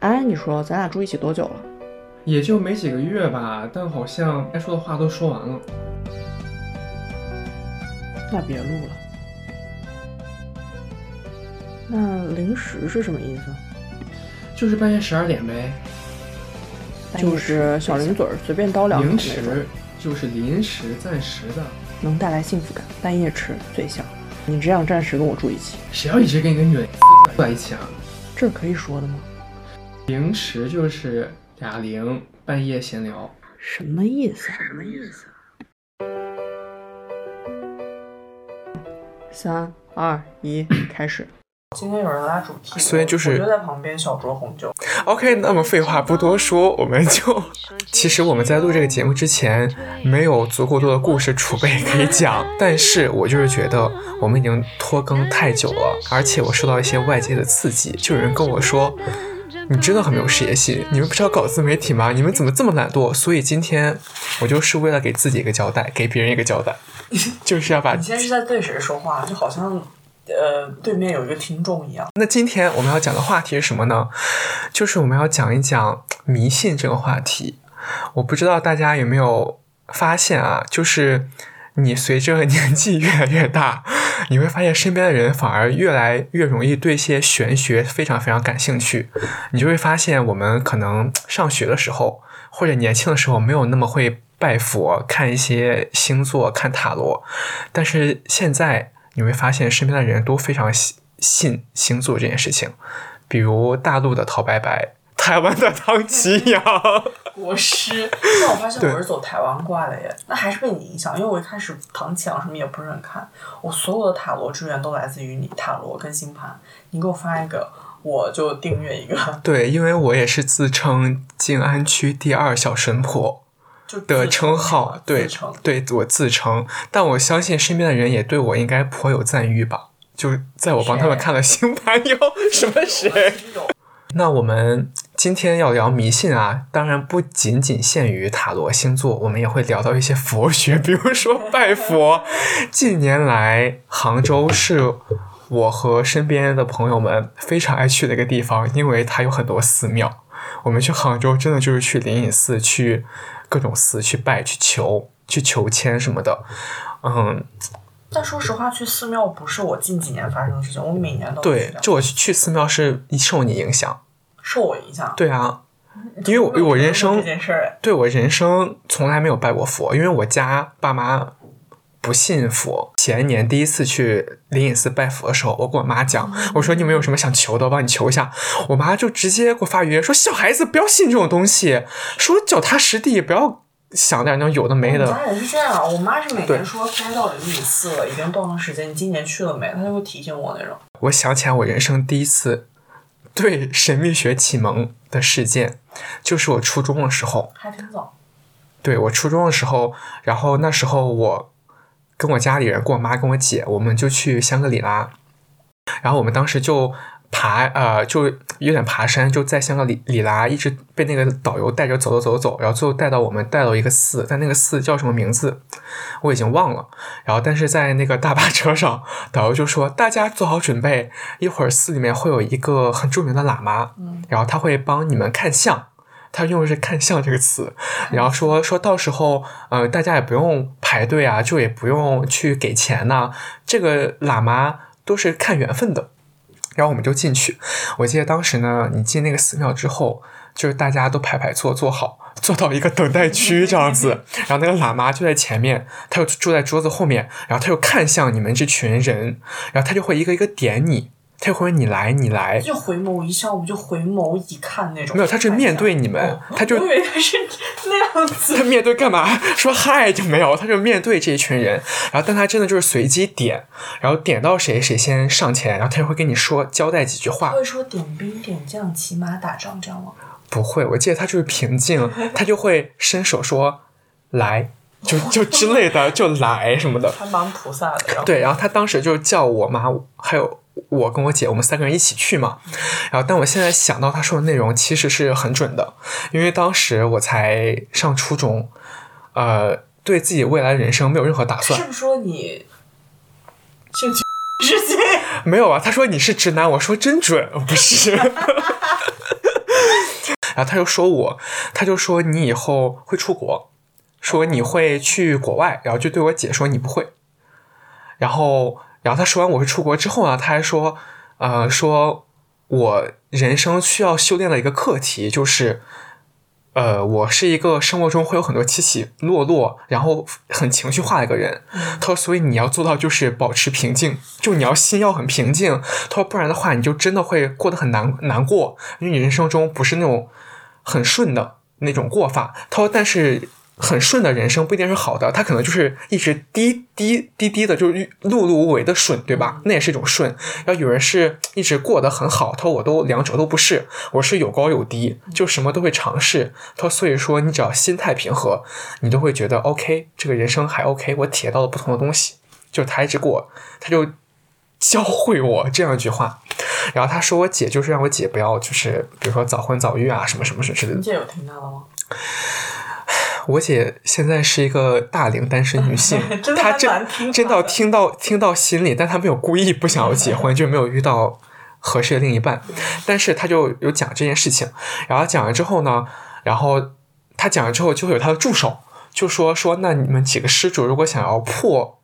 哎，你说咱俩住一起多久了？也就没几个月吧，但好像该说的话都说完了。那别录了。那零食是什么意思？就是半夜十二点呗。就是小零嘴儿，随便叨两口零食就是临时暂时的，能带来幸福感。半夜吃最香。你只想暂时跟我住一起，谁要一直跟一个女人在一起啊？这可以说的吗？零时就是哑铃，半夜闲聊。什么意思？什么意思？三二一，开始。今天有人拉主题，所以就是我就在旁边小酌红酒。OK，那么废话不多说，我们就……其实我们在录这个节目之前，没有足够多的故事储备可以讲，但是我就是觉得我们已经拖更太久了，而且我受到一些外界的刺激，就有人跟我说。你真的很没有事业心，你们不是要搞自媒体吗？你们怎么这么懒惰？所以今天我就是为了给自己一个交代，给别人一个交代，就是要把你现在是在对谁说话？就好像呃对面有一个听众一样。那今天我们要讲的话题是什么呢？就是我们要讲一讲迷信这个话题。我不知道大家有没有发现啊，就是你随着 年纪越来越大，你会发现身边的人反而越来越容易对一些玄学非常非常感兴趣。你就会发现，我们可能上学的时候或者年轻的时候没有那么会拜佛、看一些星座、看塔罗，但是现在你会发现身边的人都非常信星座这件事情，比如大陆的陶白白，台湾的唐奇阳。国师，但我发现我是走台湾挂的耶，那还是被你影响，因为我一开始唐强什么也不是很看，我所有的塔罗资源都来自于你塔罗跟星盘，你给我发一个，我就订阅一个，对，因为我也是自称静安区第二小神婆就的称号，自对对，我自称，但我相信身边的人也对我应该颇有赞誉吧。就在我帮他们看了星盘以后，什么谁？那我们今天要聊迷信啊，当然不仅仅限于塔罗星座，我们也会聊到一些佛学，比如说拜佛。近年来，杭州是我和身边的朋友们非常爱去的一个地方，因为它有很多寺庙。我们去杭州真的就是去灵隐寺、去各种寺去拜、去求、去求签什么的。嗯，但说实话，去寺庙不是我近几年发生的事情，我每年都会对就我去寺庙是受你影响。受我影响。对啊，因为我我人生对我人生从来没有拜过佛，因为我家爸妈不信佛。前年第一次去灵隐寺拜佛的时候，我跟我妈讲，我说你们有什么想求的，我帮你求一下。我妈就直接给我发语音说，小孩子不要信这种东西，说脚踏实地，不要想点那种有的没的。我们家也是这样，我妈是每对年说该到灵隐寺了，已经多长时间？你今年去了没？她就会提醒我那种。我想起来我人生第一次对神秘学启蒙的事件，就是我初中的时候。还挺早。对我初中的时候，然后那时候我跟我家里人、跟我妈、跟我姐，我们就去香格里拉，然后我们当时就爬，呃，就有点爬山，就在香格里里拉一直被那个导游带着走走走走，然后最后带到我们带到一个寺，但那个寺叫什么名字我已经忘了。然后但是在那个大巴车上，导游就说大家做好准备，一会儿寺里面会有一个很著名的喇嘛，嗯然后他会帮你们看相。他用的是“看相”这个词，然后说说到时候，呃，大家也不用排队啊，就也不用去给钱呐、这个喇嘛都是看缘分的。然后我们就进去，我记得当时呢，你进那个寺庙之后，就是大家都排排坐坐好，坐到一个等待区这样子，然后那个喇嘛就在前面，他就坐在桌子后面，然后他又看向你们这群人，然后他就会一个一个点你，他就会你来你来，就回眸一笑，我们就回眸一看那种。没有，他是面对你们，哦他就我以为他是那样子。他面对干嘛？说嗨就没有，他就面对这一群人，然后但他真的就是随机点，然后点到谁谁先上前，然后他就会跟你说交代几句话。会说点兵点将、骑马打仗这样吗？不会，我记得他就是平静，他就会伸手说来，就就之类的，就来什么的。还蛮菩萨的。对，然后他当时就叫我妈，还有我跟我姐，我们三个人一起去嘛。然后，但我现在想到他说的内容，其实是很准的，因为当时我才上初中，呃，对自己未来人生没有任何打算是。不是说你兴趣事情？没有啊，他说你是直男，我说真准，不是。然后他就说我，他就说你以后会出国，说你会去国外，然后就对我姐说你不会。然后，然后他说完我会出国之后呢，他还说，呃，说我人生需要修炼的一个课题就是。呃，我是一个生活中会有很多起起落落，然后很情绪化的一个人。他说，所以你要做到就是保持平静，就你要心要很平静。他说，不然的话，你就真的会过得很难难过，因为你人生中不是那种很顺的那种过法。他说，但是。很顺的人生不一定是好的，他可能就是一直低低低低的，就是碌碌无为的顺，对吧？那也是一种顺。然后有人是一直过得很好，他说我都两者都不是，我是有高有低，就什么都会尝试。他说所以说你只要心态平和，你都会觉得 OK，这个人生还 OK。我体验到了不同的东西，就他一直给我，他就教会我这样一句话。然后他说我姐就是让我姐不要就是比如说早婚早育啊什么什么什么之类的。你姐有听到了吗？我姐现在是一个大龄单身女性，真她真真到听到听到心里，但她没有故意不想要结婚，就没有遇到合适的另一半。但是她就有讲这件事情，然后讲完之后呢，然后她讲完之后就会有她的助手就说说，那你们几个施主如果想要破。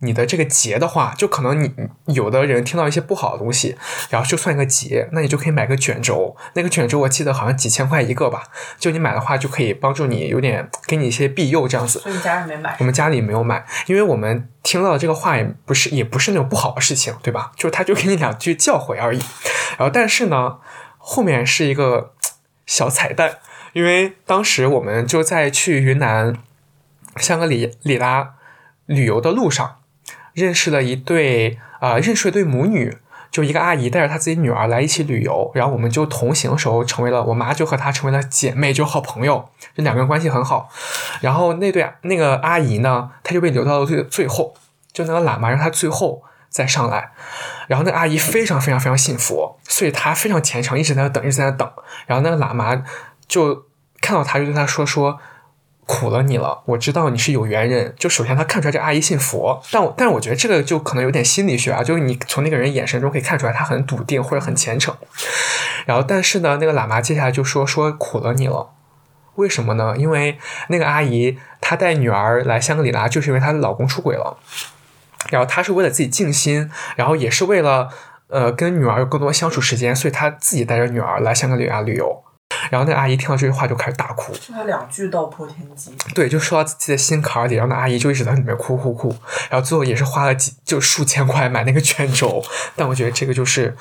你的这个结的话，就可能你有的人听到一些不好的东西，然后就算一个结，那你就可以买个卷轴。那个卷轴我记得好像几千块一个吧，就你买的话就可以帮助你有点给你一些庇佑这样子。所以你家人没买我。们家里没有买，因为我们听到的这个话也不是也不是那种不好的事情，对吧？就是他就给你两句教诲而已。然后但是呢，后面是一个小彩蛋，因为当时我们就在去云南香格里里拉旅游的路上，认识了一对啊、呃认识了一对母女。就一个阿姨带着她自己女儿来一起旅游，然后我们就同行的时候成为了，我妈就和她成为了姐妹，就好朋友，这两个人关系很好。然后那对那个阿姨呢，她就被留到了最最后，就那个喇嘛让她最后再上来。然后那个阿姨非常非常非常信佛，所以她非常虔诚，一直在那等，一直在那等。然后那个喇嘛就看到她，就对她说说。苦了你了，我知道你是有缘人。就首先他看出来这阿姨信佛，但我但是我觉得这个就可能有点心理学啊，就是你从那个人眼神中可以看出来他很笃定或者很虔诚。然后但是呢，那个喇嘛接下来就说说苦了你了，为什么呢？因为那个阿姨她带女儿来香格里拉，就是因为她的老公出轨了，然后她是为了自己静心，然后也是为了呃跟女儿有更多相处时间，所以她自己带着女儿来香格里拉旅游。然后那个阿姨听到这句话就开始大哭，就他两句道破天机。对，就说到自己的心坎儿里，然后那阿姨就一直在里面哭哭哭，然后最后也是花了几就数千块买那个卷轴，但我觉得这个就是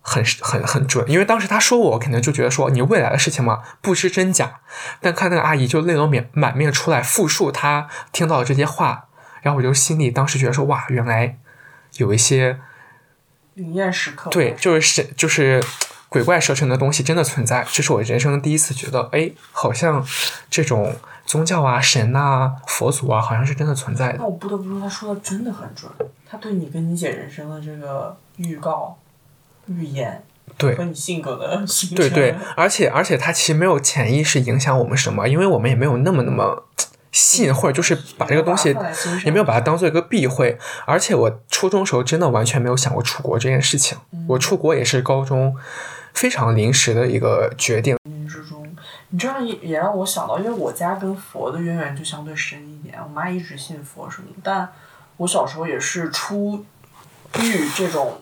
很很很准，因为当时他说我，我肯定就觉得说你未来的事情嘛不知真假，但看那个阿姨就泪流满满面出来复述她听到的这些话，然后我就心里当时觉得说哇，原来有一些灵验时刻。对，就是神，就是鬼怪蛇神的东西真的存在。这是我人生第一次觉得，哎，好像这种宗教啊、神啊、佛祖啊，好像是真的存在的那。我不得不说，他说的真的很准。他对你跟你姐人生的这个预告、预言对和你性格的对对，而且而且他其实没有潜意识影响我们什么，因为我们也没有那么那么信，或者就是把这个东西也没有把它放在心上也没有把它当做一个避讳。而且我初中时候真的完全没有想过出国这件事情，我出国也是高中非常临时的一个决定。冥之中，你这样也也让我想到，因为我家跟佛的渊源就相对深一点，我妈一直信佛什么的，但我小时候也是出遇这种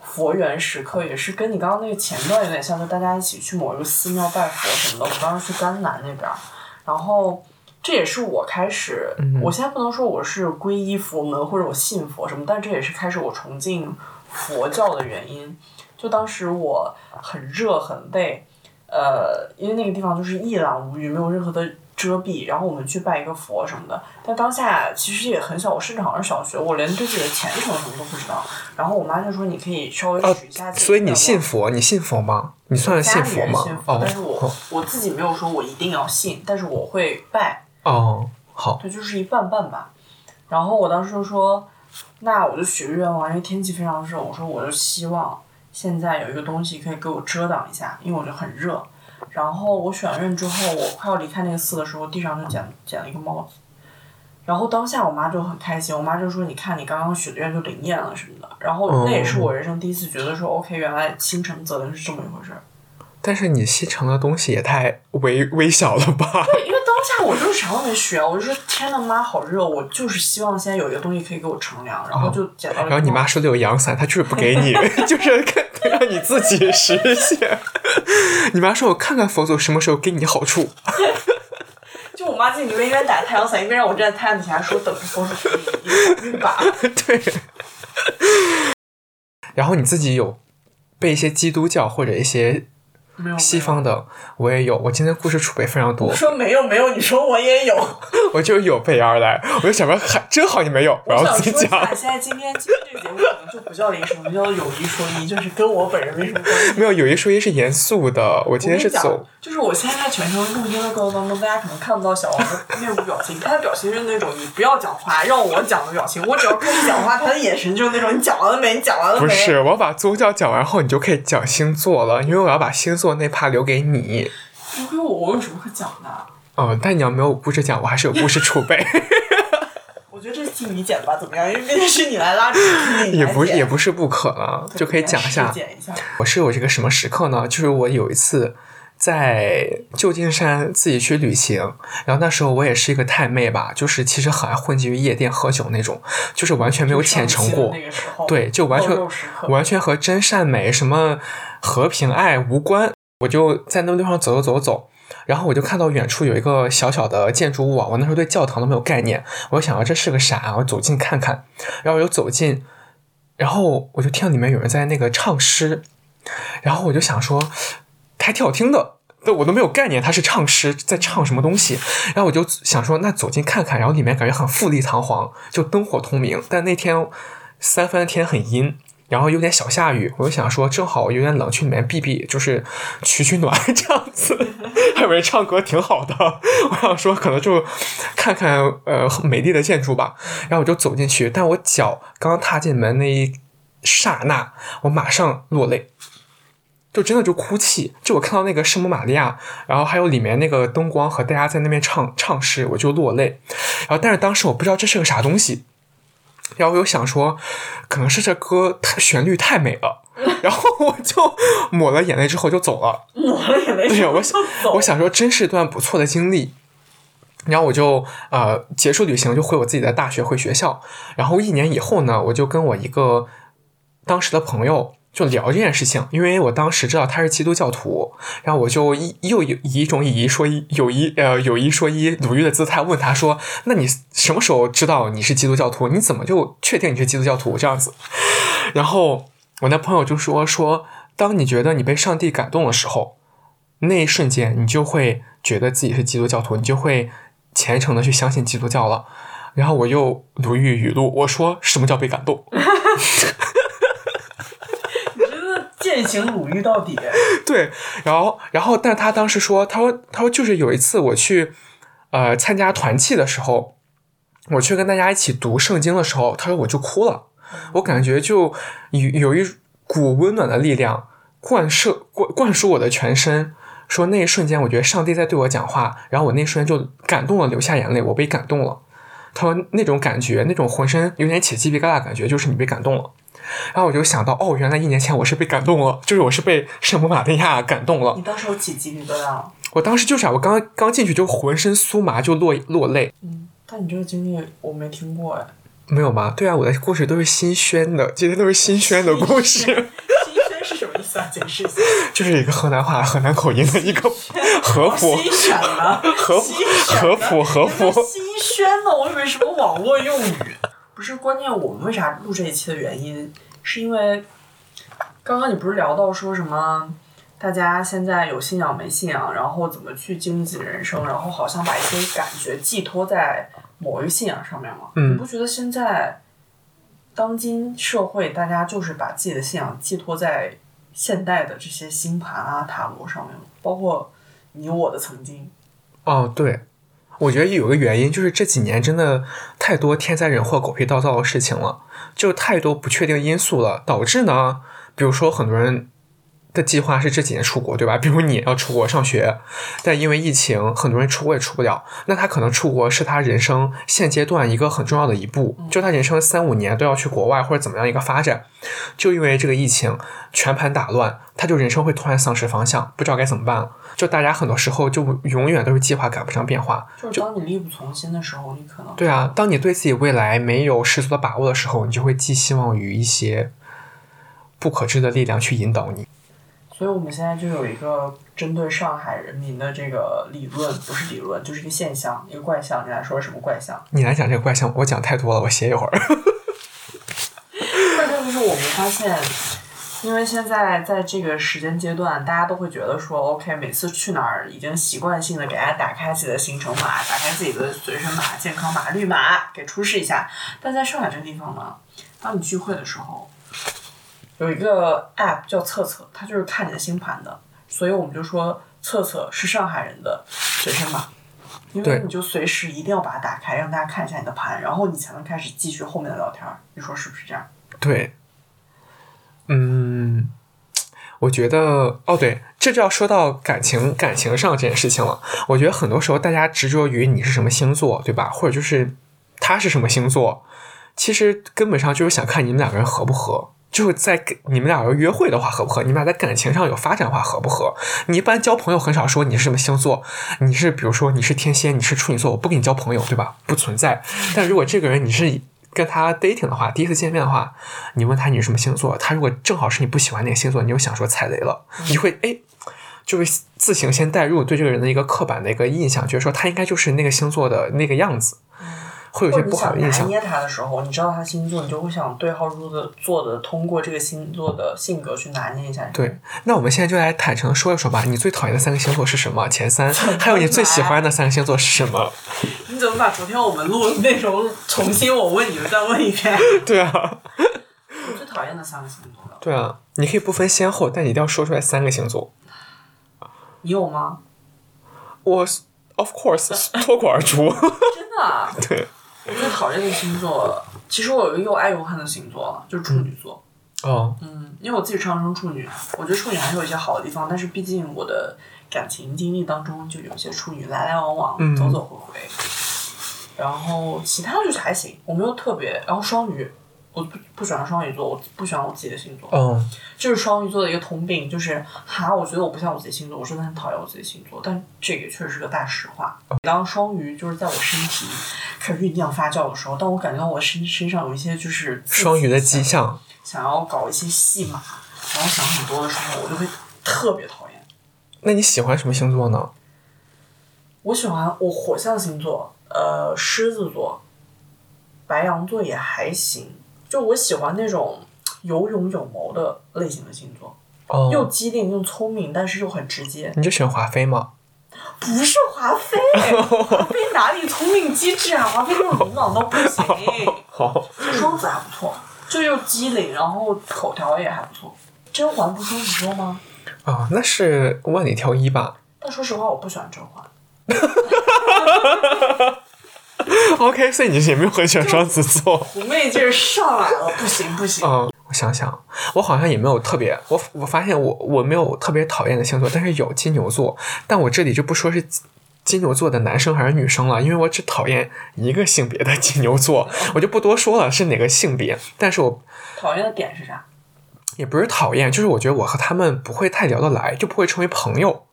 佛缘时刻，也是跟你刚刚那个前段有点像，就大家一起去某一个寺庙拜佛什么的。我们当时去甘南那边儿，然后这也是我开始，我现在不能说我是皈依佛门或者我信佛什么，但这也是开始我崇敬佛教的原因。就当时我很热很累，呃，因为那个地方就是一览无余，没有任何的遮蔽。然后我们去拜一个佛什么的，但当下其实也很小，我甚至好像是小学，我连对自己的前程什么都不知道。然后我妈就说：“你可以稍微许一下所以你信佛？你信佛吗？你算是信佛吗？人信佛，哦但是我、哦我自己没有说我一定要信，但是我会拜，哦，好，对，就是一半半吧。然后我当时就说，那我就许个愿望，因为天气非常热，我说我就希望现在有一个东西可以给我遮挡一下，因为我就很热。然后我选完愿之后，我快要离开那个寺的时候，地上就捡捡了一个帽子。然后当下我妈就很开心，我妈就说：“你看你刚刚许的愿就灵验了什么的。”然后那也是我人生第一次觉得说：“OK，原来心诚则灵是这么一回事儿。”但是你吸尘的东西也太微微小了吧？对，因为当下我就是啥都没学，我就说天呐妈好热，我就是希望现在有一个东西可以给我乘凉，然后就捡到了。然后你妈手里有阳伞，她就是不给你，就是让你自己实现。你妈说：“我看看佛祖什么时候给你好处。”就我妈自己一边打太阳伞，一边让我站在太阳底下说：“等着佛祖给你一把。”对。然后你自己有被一些基督教或者一些。西方的我也有，我今天故事储备非常多。说没有没有，你说我也有，我就有备而来。我就想说，还真好，你没有，我要自己讲。现在今天今天这个节目可能就不叫临时，叫有一说一，就是跟我本人没什么关系。没有有一说一是严肃的，我今天是走。就是我现在在全程录音的过程当中，大家可能看不到小王的面部表情，他的表情是那种你不要讲话，让我讲的表情。我只要开始讲话，他的眼神就是那种你讲完了没？你讲完了没？不是，我把宗教讲完后，你就可以讲星座了，因为我要把星座那趴留给你。留给我，我有什么可讲的？哦，但你要没有故事讲，我还是有故事储备。我觉得这替你剪吧，怎么样？因为毕竟是你来拉主题，也不也不是不可能，就可以讲一下。我是有这个什么时刻呢？就是我有一次。在旧金山自己去旅行，然后那时候我也是一个太妹吧，就是其实很爱混迹于夜店喝酒那种，就是完全没有虔诚过，对，就完全完全和真善美、什么和平爱无关。我就在那个地方走走走。走，然后我就看到远处有一个小小的建筑物啊，我那时候对教堂都没有概念，我就想到这是个啥，我走近看看，然后我就走近，然后我就听到里面有人在那个唱诗，然后我就想说。还挺好听的，对我都没有概念，他是唱诗在唱什么东西，然后我就想说，那走近看看，然后里面感觉很富丽堂皇，就灯火通明。但那天三番天很阴，然后有点小下雨，我就想说，正好有点冷，去里面避避，就是取取暖 这样子。还有人唱歌挺好的，我想说可能就看看呃美丽的建筑吧，然后我就走进去，但我脚刚踏进门那一刹那，我马上落泪。就真的就哭泣，就我看到那个圣母玛利亚，然后还有里面那个灯光和大家在那边唱唱诗，我就落泪。然后但是当时我不知道这是个啥东西，然后我又想说，可能是这歌太旋律太美了，然后我就抹了眼泪之后就走了。抹了眼泪，对，我想我想说真是一段不错的经历。然后我就呃结束旅行就回我自己的大学回学校。然后一年以后呢，我就跟我一个当时的朋友。就聊这件事情，因为我当时知道他是基督教徒，然后我就一又有以一种以一说一，有一呃有一说一鲁豫的姿态问他说：“那你什么时候知道你是基督教徒？你怎么就确定你是基督教徒？”这样子，然后我那朋友就说：“说当你觉得你被上帝感动的时候，那一瞬间你就会觉得自己是基督教徒，你就会虔诚的去相信基督教了。”然后我又鲁豫语录，我说：“什么叫被感动？” 践行鲁豫到底。对，然后，然后，但他当时说，他说，他说，就是有一次我去，呃，参加团契的时候，我去跟大家一起读圣经的时候，他说我就哭了，我感觉就有有一股温暖的力量灌射灌灌输我的全身，说那一瞬间，我觉得上帝在对我讲话，然后我那一瞬间就感动了，流下眼泪，我被感动了。他说那种感觉，那种浑身有点起鸡皮疙瘩感觉，就是你被感动了。然后我就想到，哦，原来一年前我是被感动了，就是我是被圣母玛利亚感动了。你当时有起鸡皮疙瘩吗？我当时就是啊，我刚刚进去就浑身酥麻，就落落泪。嗯，但你这个经历我没听过哎。没有吗？对啊，我的故事都是新宣的，今天都是新宣的故事。新宣是什么意思啊？解释一下。就是一个河南话、河南口音的一个合府。新选的。合合府合府。新宣的，我以为什么网络用语。不是关键，我们为啥录这一期的原因，是因为刚刚你不是聊到说什么，大家现在有信仰没信仰，然后怎么去经济人生，然后好像把一些感觉寄托在某一个信仰上面吗？你不觉得现在当今社会，大家就是把自己的信仰寄托在现代的这些星盘啊、塔罗上面？包括你我的曾经。哦，对。我觉得有个原因就是这几年真的太多天灾人祸、狗屁倒灶的事情了，就太多不确定因素了，导致呢，比如说很多人的计划是这几年出国，对吧？比如你要出国上学，但因为疫情，很多人出国也出不了。那他可能出国是他人生现阶段一个很重要的一步，就他人生三五年都要去国外或者怎么样一个发展。就因为这个疫情全盘打乱，他就人生会突然丧失方向，不知道该怎么办了。就大家很多时候就永远都是计划赶不上变化。就是当你力不从心的时候，你可能对啊，当你对自己未来没有十足的把握的时候，你就会寄希望于一些不可知的力量去引导你。所以我们现在就有一个针对上海人民的这个理论，不是理论，就是一个现象，一个怪象。你来说什么怪象？你来讲这个怪象，我讲太多了，我歇一会儿。怪象就是我们发现，因为现在在这个时间阶段，大家都会觉得说，OK，每次去哪儿已经习惯性的给大家打开自己的行程码，打开自己的随身码、健康码、绿码，给出示一下。但在上海这个地方呢，当你聚会的时候。有一个 app 叫测测，它就是看你的星盘的，所以我们就说测测是上海人的学生吧，因为你就随时一定要把它打开，让大家看一下你的盘，然后你才能开始继续后面的聊天你说是不是这样？对，嗯，我觉得哦，对，这就要说到感情感情上这件事情了。我觉得很多时候大家执着于你是什么星座，对吧？或者就是他是什么星座，其实根本上就是想看你们两个人合不合。就是在你们俩要约会的话合不合？你们俩在感情上有发展的话合不合？你一般交朋友很少说你是什么星座，你是比如说你是天蝎，你是处女座，我不跟你交朋友，对吧？不存在。但如果这个人你是跟他 dating 的话，第一次见面的话，你问他你是什么星座，他如果正好是你不喜欢那个星座，你就想说踩雷了，你会哎，就会自行先带入对这个人的一个刻板的一个印象，觉得说他应该就是那个星座的那个样子。会有些不好的印象。拿捏他的时候，你知道他星座，你就会想对号入的座的，通过这个星座的性格去拿捏一下。对，那我们现在就来坦诚的说一说吧。你最讨厌的三个星座是什么？前三，还有你最喜欢的三个星座是什么？你怎么把昨天我们录的内容重新我问你们再问一遍？对啊。我最讨厌的三个星座。对啊，你可以不分先后，但你一定要说出来三个星座。你有吗？我，of course，脱口而出。真的？对。我最讨厌的星座，其实我有一个又爱又恨的星座，就是处女座。哦。嗯，因为我自己上升处女，我觉得处女还是有一些好的地方，但是毕竟我的感情经历当中就有一些处女来来往往，走走回回。然后其他就是还行，我没有特别。然后双鱼。我不不喜欢双鱼座，我不喜欢我自己的星座。嗯，这是双鱼座的一个通病，就是哈，我觉得我不像我自己星座，我真的很讨厌我自己星座。但这个确实是个大实话。当双鱼就是在我身体开始酝酿发酵的时候，当我感觉到我身身上有一些就是双鱼的迹象，想要搞一些戏码，然后想很多的时候，我就会特别讨厌。那你喜欢什么星座呢？我喜欢我火象星座，呃，狮子座，白羊座也还行。就我喜欢那种有勇有谋的类型的星座，又机灵又聪明，但是又很直接。你就喜欢华妃吗？不是华妃，华妃哪里聪明机智啊？华妃这种鲁莽到不行。好，双子还不错，就又机灵，然后口条也还不错。甄嬛不双子座吗？啊，那是万里挑一吧。但说实话，我不喜欢甄嬛。OK，所以你也没有很喜欢双子座。妩媚劲儿上来了，不行不行。嗯，我想想，我好像也没有特别，我我发现我我没有特别讨厌的星座，但是有金牛座。但我这里就不说是金牛座的男生还是女生了，因为我只讨厌一个性别的金牛座，我就不多说了是哪个性别。但是我讨厌的点是啥？也不是讨厌，就是我觉得我和他们不会太聊得来，就不会成为朋友，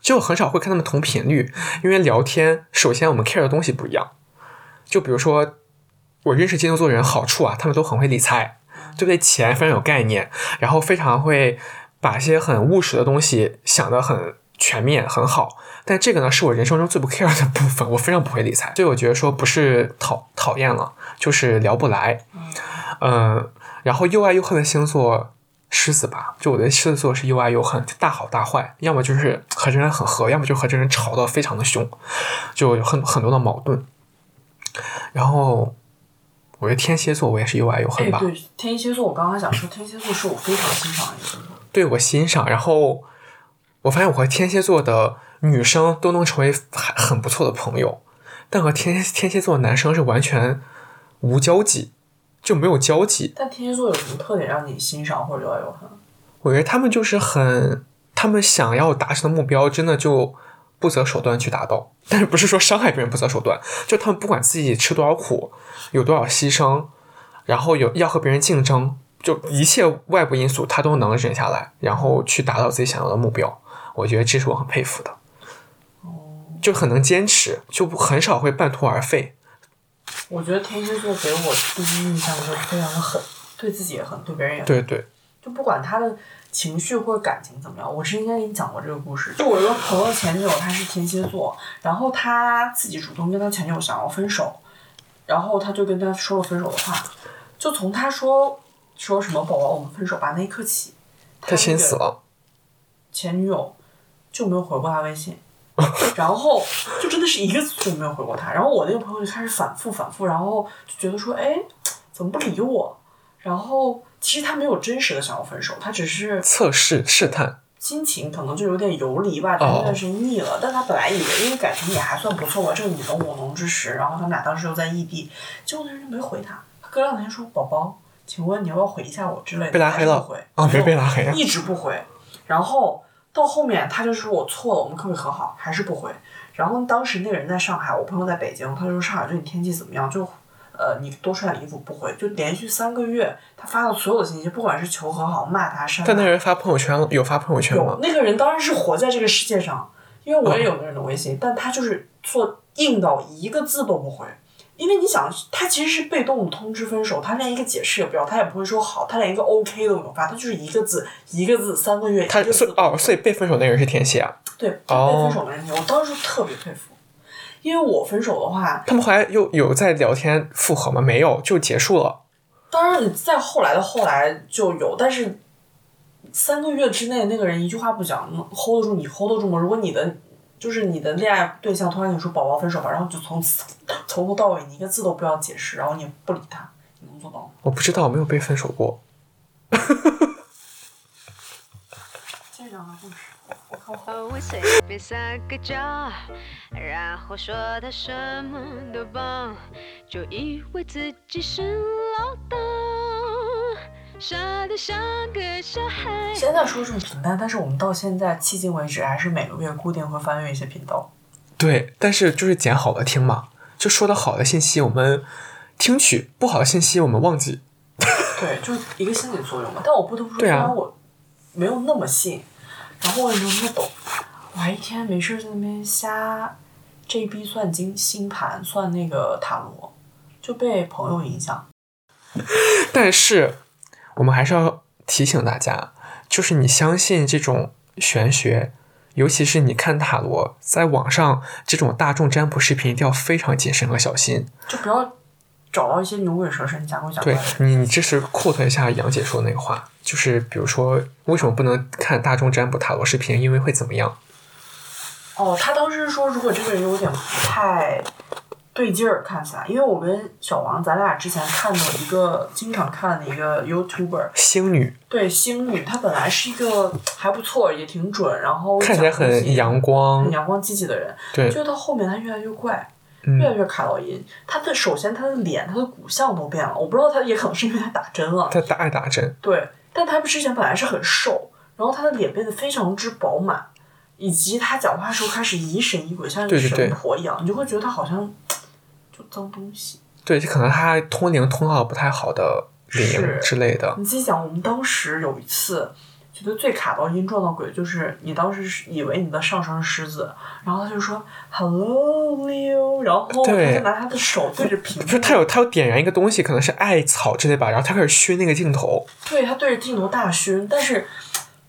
就很少会跟他们同频率，因为聊天首先我们 care 的东西不一样。就比如说，我认识金牛座的人好处啊，他们都很会理财，对不对？钱非常有概念，然后非常会把一些很务实的东西想得很全面、很好。但这个呢，是我人生中最不 care 的部分，我非常不会理财，所以我觉得说不是讨讨厌了，就是聊不来。嗯，然后又爱又恨的星座，狮子吧，就我的狮子座是又爱又恨，大好大坏，要么就是和这人很合，要么就和这人吵得非常的凶，就有很很多的矛盾。然后，我觉得天蝎座我也是又爱又恨吧。对，天蝎座我刚刚想说，天蝎座是我非常欣赏的一个星座。对我欣赏，然后我发现我和天蝎座的女生都能成为很很不错的朋友，但和天天蝎座男生是完全无交集，就没有交集。但天蝎座有什么特点让你欣赏或者又爱又恨？我觉得他们就是很，他们想要达成的目标，真的就不择手段去达到。但是不是说伤害别人不择手段，就他们不管自己吃多少苦，有多少牺牲，然后有要和别人竞争，就一切外部因素他都能忍下来，然后去达到自己想要的目标。我觉得这是我很佩服的。就很能坚持，就很少会半途而废。我觉得天蝎座给我第一印象就是非常的狠，对自己也狠，对别人也狠。对对。就不管他的情绪或者感情怎么样，我之前应该给你讲过这个故事。就我一个朋友前女友，她是天蝎座，然后她自己主动跟他前女友想要分手，然后她就跟他说了分手的话，就从他说说什么“宝宝，我们分手吧”那一刻起，他心死了。前女友就没有回过他微信。然后就真的是一个字都没有回过他，然后我那个朋友就开始反复反复，然后就觉得说，哎，怎么不理我？然后其实他没有真实的想要分手，他只是测试试探，心情可能就有点游离吧，那段时间腻了。但他本来以为因为感情也还算不错嘛，这个你侬我侬之时，然后他们俩当时又在异地，结果那人就没回他。他隔两天说，宝宝，请问你要不要回一下我之类的？被拉黑了，回啊，没被拉黑，一直不回，然后。到后面他就说我错了，我们可不可以和好？还是不回。然后当时那个人在上海，我朋友在北京，他就说上海最近天气怎么样？就呃你多穿点衣服，不回。就连续三个月，他发的所有的信息，不管是求和好、骂他、删。但那人发朋友圈了有发朋友圈吗？有，那个人当然是活在这个世界上，因为我也有那人的微信，但他就是做硬到一个字都不回。因为你想，他其实是被动的通知分手，他连一个解释也不要，他也不会说好，他连一个 OK 都没有发，他就是一个字，一个字，三个月，他所哦，所以被分手那人是天蝎啊？对，被分手那人，我当时特别佩服，因为我分手的话，他们后来又有在聊天复合吗？没有，就结束了。当然，在后来的后来就有，但是三个月之内，那个人一句话不讲，hold 得住你，hold 得住吗？如果你的。就是你的恋爱对象突然跟你说“宝宝分手吧”，然后就从此从头到尾你一个字都不要解释，然后你也不理他，你能做到吗？我不知道，我没有被分手过。接着讲个故事，我靠。现在说这么平淡，但是我们到现在迄今为止还是每个月固定会翻阅一些频道。对，但是就是捡好的听嘛，就说的好的信息我们听取，不好的信息我们忘记。对，就是一个心理作用嘛。但我不得不说，虽然我没有那么信，然后我也没有那么懂，我还一天没事在那边瞎 JB 算金星盘，算那个塔罗，就被朋友影响。但是。我们还是要提醒大家，就是你相信这种玄学，尤其是你看塔罗，在网上这种大众占卜视频，一定要非常谨慎和小心，就不要找到一些牛鬼蛇神假鬼讲怪。对你，你这是 quote 一下杨姐说的那个话，就是比如说，为什么不能看大众占卜塔罗视频？因为会怎么样？哦，他当时说，如果这个人有点不太。对劲儿看起来，因为我跟小王，咱俩之前看的一个经常看的一个 YouTuber 星女，对星女，她本来是一个还不错，也挺准，然后看起来很阳光、很阳光积极的人。对，就到后面她越来越怪，越来越卡到音。他的首先他的脸，他的骨相都变了，我不知道他也可能是因为他打针了。他打爱打针。对，但他们之前本来是很瘦，然后他的脸变得非常之饱满，以及他讲话的时候开始疑神疑鬼，像一个神婆一样，你就会觉得他好像就。脏东西，对，就可能他通灵通到不太好的灵之类的。你自己想，我们当时有一次觉得最卡到音撞到鬼，就是你当时是以为你的上身是狮子，然后他就说 “hello Leo”，然后他就拿他的手对着屏幕，不是他有他有点燃一个东西，可能是艾草之类吧，然后他开始熏那个镜头，对他对着镜头大熏，但是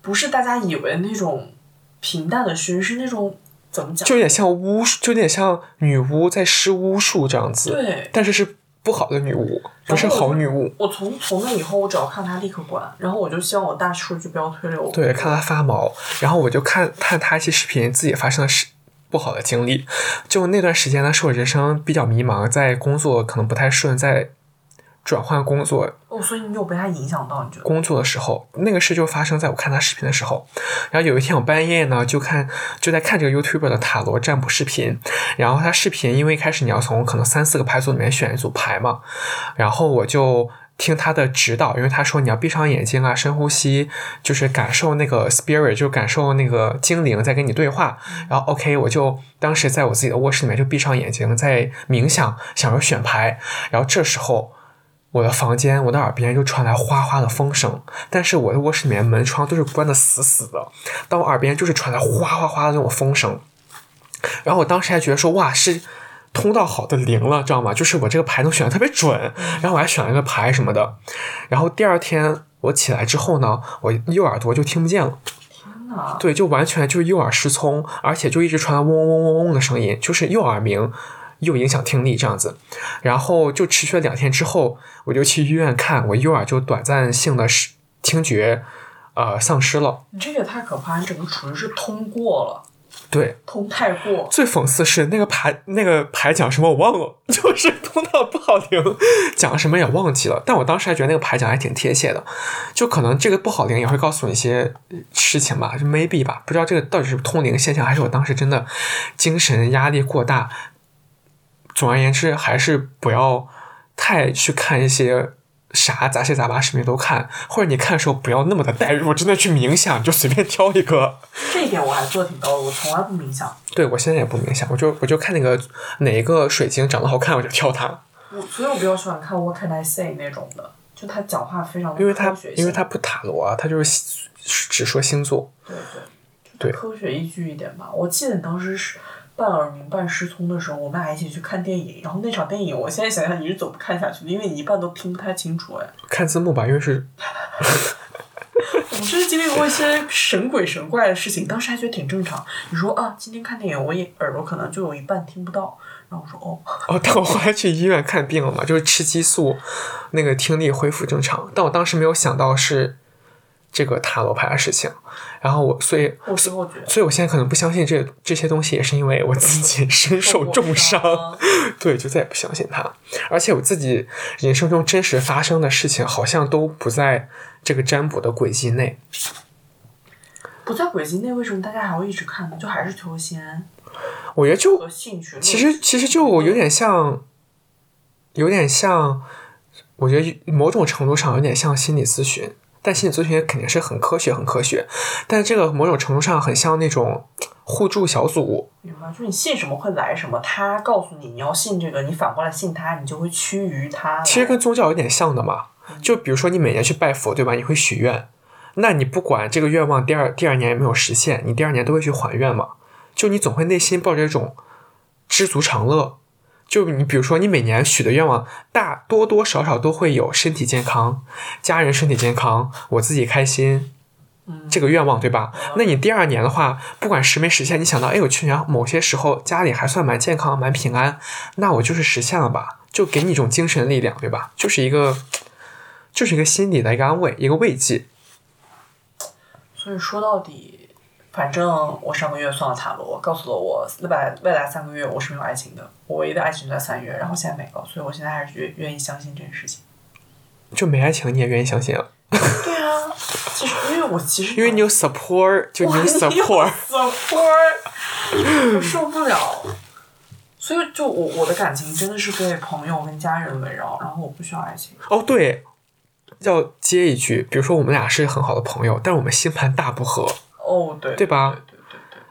不是大家以为那种平淡的熏，是那种。怎么讲？就有点像巫，就有点像女巫在施巫术这样子。对。但是是不好的女巫，不是好女巫。我从从那以后，我只要看她立刻关，然后我就希望我大数据不要推流。对，看她发毛，然后我就看看她一些视频，自己发生的事不好的经历。就那段时间呢，是我人生比较迷茫，在工作可能不太顺，在。转换工作哦，所以你有被他影响到？你觉得工作的时候，那个事就发生在我看他视频的时候。然后有一天我半夜呢，就看就在看这个 YouTuber 的塔罗占卜视频。然后他视频，因为一开始你要从可能三四个牌组里面选一组牌嘛，然后我就听他的指导，因为他说你要闭上眼睛啊，深呼吸，就是感受那个 spirit，就感受那个精灵在跟你对话。然后 OK，我就当时在我自己的卧室里面就闭上眼睛，在冥想，想着选牌。然后这时候，我的房间，我的耳边就传来哗哗的风声，但是我的卧室里面门窗都是关的死死的，但我耳边就是传来哗哗哗的那种风声。然后我当时还觉得说哇是。通道好的灵了，知道吗？就是我这个牌能选的特别准，然后我还选了一个牌什么的。然后第二天我起来之后呢，我右耳朵就听不见了。天呐！对，就完全就是右耳失聪，而且就一直传来嗡嗡嗡嗡嗡的声音，就是右耳鸣又影响听力这样子。然后就持续了两天之后，我就去医院看，我右耳就短暂性的失听觉呃丧失了。你这个也太可怕，你整个处于是通过了。对，通太过。最讽刺是那个牌，那个牌讲什么我忘了，就是通道不好灵，讲什么也忘记了。但我当时还觉得那个牌讲还挺贴切的，就可能这个不好灵也会告诉你一些事情吧，就 maybe 吧，不知道这个到底是通灵现象，还是我当时真的精神压力过大。总而言之，还是不要太去看一些。啥杂七杂八视频都看，或者你看的时候不要那么的代入，真的去冥想，就随便挑一个。这一点我还做挺高的，我从来不冥想。对，我现在也不冥想，我就我就看那个哪一个水晶长得好看，我就挑它。我所以，我比较喜欢看 What Can I Say 那种的，就他讲话非常因为他因为他不塔罗啊，他就是只说星座。对对，对，科学依据一点吧。我记得你当时是。半耳鸣半失聪的时候，我们俩一起去看电影，然后那场电影，我现在想想你是怎么看下去的，因为你一半都听不太清楚哎。看字幕吧，因为是。我们是经历过一些神鬼神怪的事情，当时还觉得挺正常。你说啊，今天看电影，我也耳朵可能就有一半听不到，然后我说哦。哦，但我后来去医院看病了嘛，就是吃激素，那个听力恢复正常。但我当时没有想到是。这个塔罗牌的事情，然后我所以，所以我现在可能不相信这这些东西，也是因为我自己 身受重伤，对，就再也不相信它。而且我自己人生中真实发生的事情，好像都不在这个占卜的轨迹内。不在轨迹内，为什么大家还会一直看呢？就还是求仙？我觉得就其实其实就有点像，有点像，我觉得某种程度上有点像心理咨询。但心理咨询肯定是很科学，很科学。但这个某种程度上很像那种互助小组。明白，就你信什么会来什么，他告诉你你要信这个，你反过来信他，你就会趋于他。其实跟宗教有点像的嘛。就比如说你每年去拜佛，对吧？你会许愿，那你不管这个愿望第二第二年有没有实现，你第二年都会去还愿嘛。就你总会内心抱着一种知足常乐。就你比如说，你每年许的愿望，大多多少少都会有身体健康、家人身体健康、我自己开心，这个愿望对吧？那你第二年的话，不管实没实现，你想到，哎，我去年某些时候家里还算蛮健康、蛮平安，那我就是实现了吧？就给你一种精神力量，对吧？就是一个，就是一个心理的一个安慰，一个慰藉。所以说到底。反正我上个月算了塔罗，告诉了我未来未来三个月我是没有爱情的，我唯一的爱情就在三月，然后现在没了，所以我现在还是愿愿意相信这件事情。就没爱情你也愿意相信啊？对啊，其实因为我其实 因为你有 support，就你有 support，support，我受不了。所以就我我的感情真的是被朋友跟家人围绕，然后我不需要爱情。哦，对，要接一句，比如说我们俩是很好的朋友，但是我们星盘大不合。哦，对，对吧？对对对对，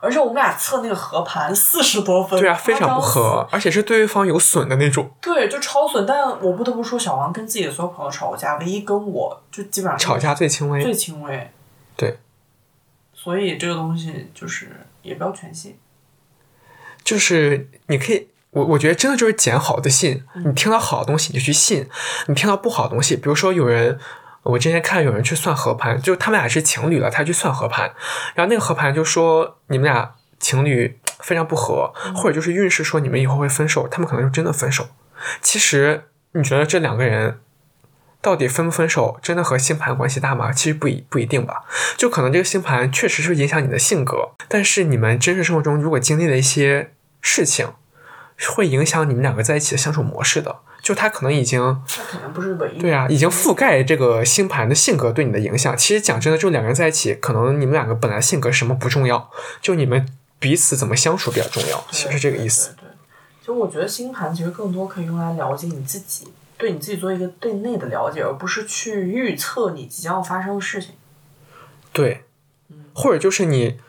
而且我们俩测那个和盘四十多分，对啊，非常不合，而且是对方有损的那种。对，就超损。但我不得不说，小王跟自己的所有朋友吵过架，唯一跟我就基本上吵架最轻微，最轻微。对，所以这个东西就是也不要全信。就是你可以，我我觉得真的就是捡好的信，你听到好的东西你就去信，你听到不好的东西，比如说有人。我之前看有人去算合盘，就他们俩是情侣了，他去算合盘，然后那个合盘就说你们俩情侣非常不合，或者就是运势说你们以后会分手，他们可能就真的分手。其实你觉得这两个人到底分不分手，真的和星盘关系大吗？其实不一不一定吧，就可能这个星盘确实是影响你的性格，但是你们真实生活中如果经历了一些事情，会影响你们两个在一起的相处模式的。就他可能已经，他可能不是唯一。对啊，已经覆盖这个星盘的性格对你的影响。其实讲真的，就两个人在一起，可能你们两个本来性格什么不重要，就你们彼此怎么相处比较重要。其实这个意思。对，就我觉得星盘其实更多可以用来了解你自己，对你自己做一个对内的了解，而不是去预测你即将要发生的事情。对，或者就是你。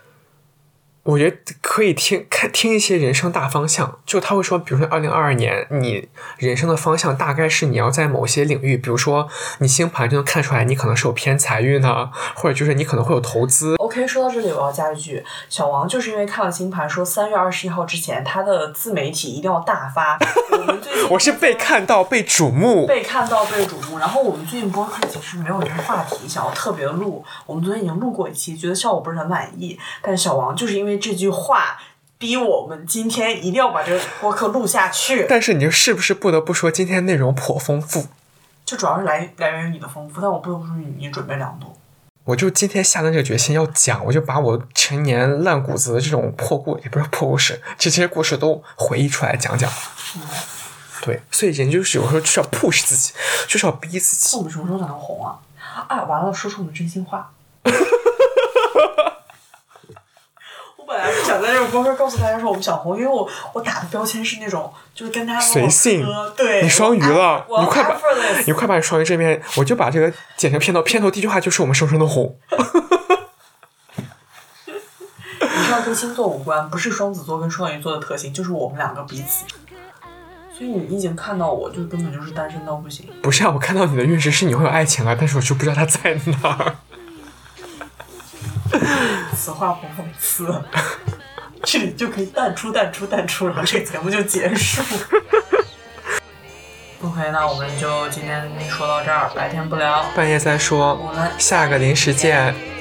我觉得可以听看听一些人生大方向，就他会说，比如说二零二二年你人生的方向大概是你要在某些领域，比如说你星盘就能看出来你可能是有偏财运的，或者就是你可能会有投资。OK，说到这里我要加一句，小王就是因为看了星盘说三月二十一号之前他的自媒体一定要大发。我们最近 我是被看到被瞩目，被看到被瞩目。然后我们最近播客其实没有一个话题想要特别录，我们昨天已经录过一期，觉得效果不是很满意，但是小王就是因为。这句话逼我们今天一定要把这个播客录下去。但是你就是不是不得不说，今天内容颇丰富。就主要是来来源于你的丰富，但我不得不说你准备良多。我就今天下的这个决心要讲，我就把我陈年烂谷子的这种破故也不是破故事，这些故事都回忆出来讲讲。嗯，对，所以人就是有时候就是要 push 自己，就是要逼自己。我们什么时候才能红啊？啊，完了，说出我们真心话。想在这个播客告诉大家说我们想红，因为我我打的标签是那种就是跟他随性，对，你双鱼了，你快把你快把你双鱼这边，我就把这个剪成片头，片头第一句话就是我们生生的红。你知道跟星座无关，不是双子座跟双鱼座的特性，就是我们两个彼此。所以你已经看到我，就根本就是单身到不行。不是啊，我看到你的运势是你会有爱情啊，但是我就不知道他在哪。此话不讽刺，这里就可以淡出、淡出、淡出，然后这个节目就结束。OK，那我们就今天说到这儿，白天不聊，半夜再说。我们下个零时见。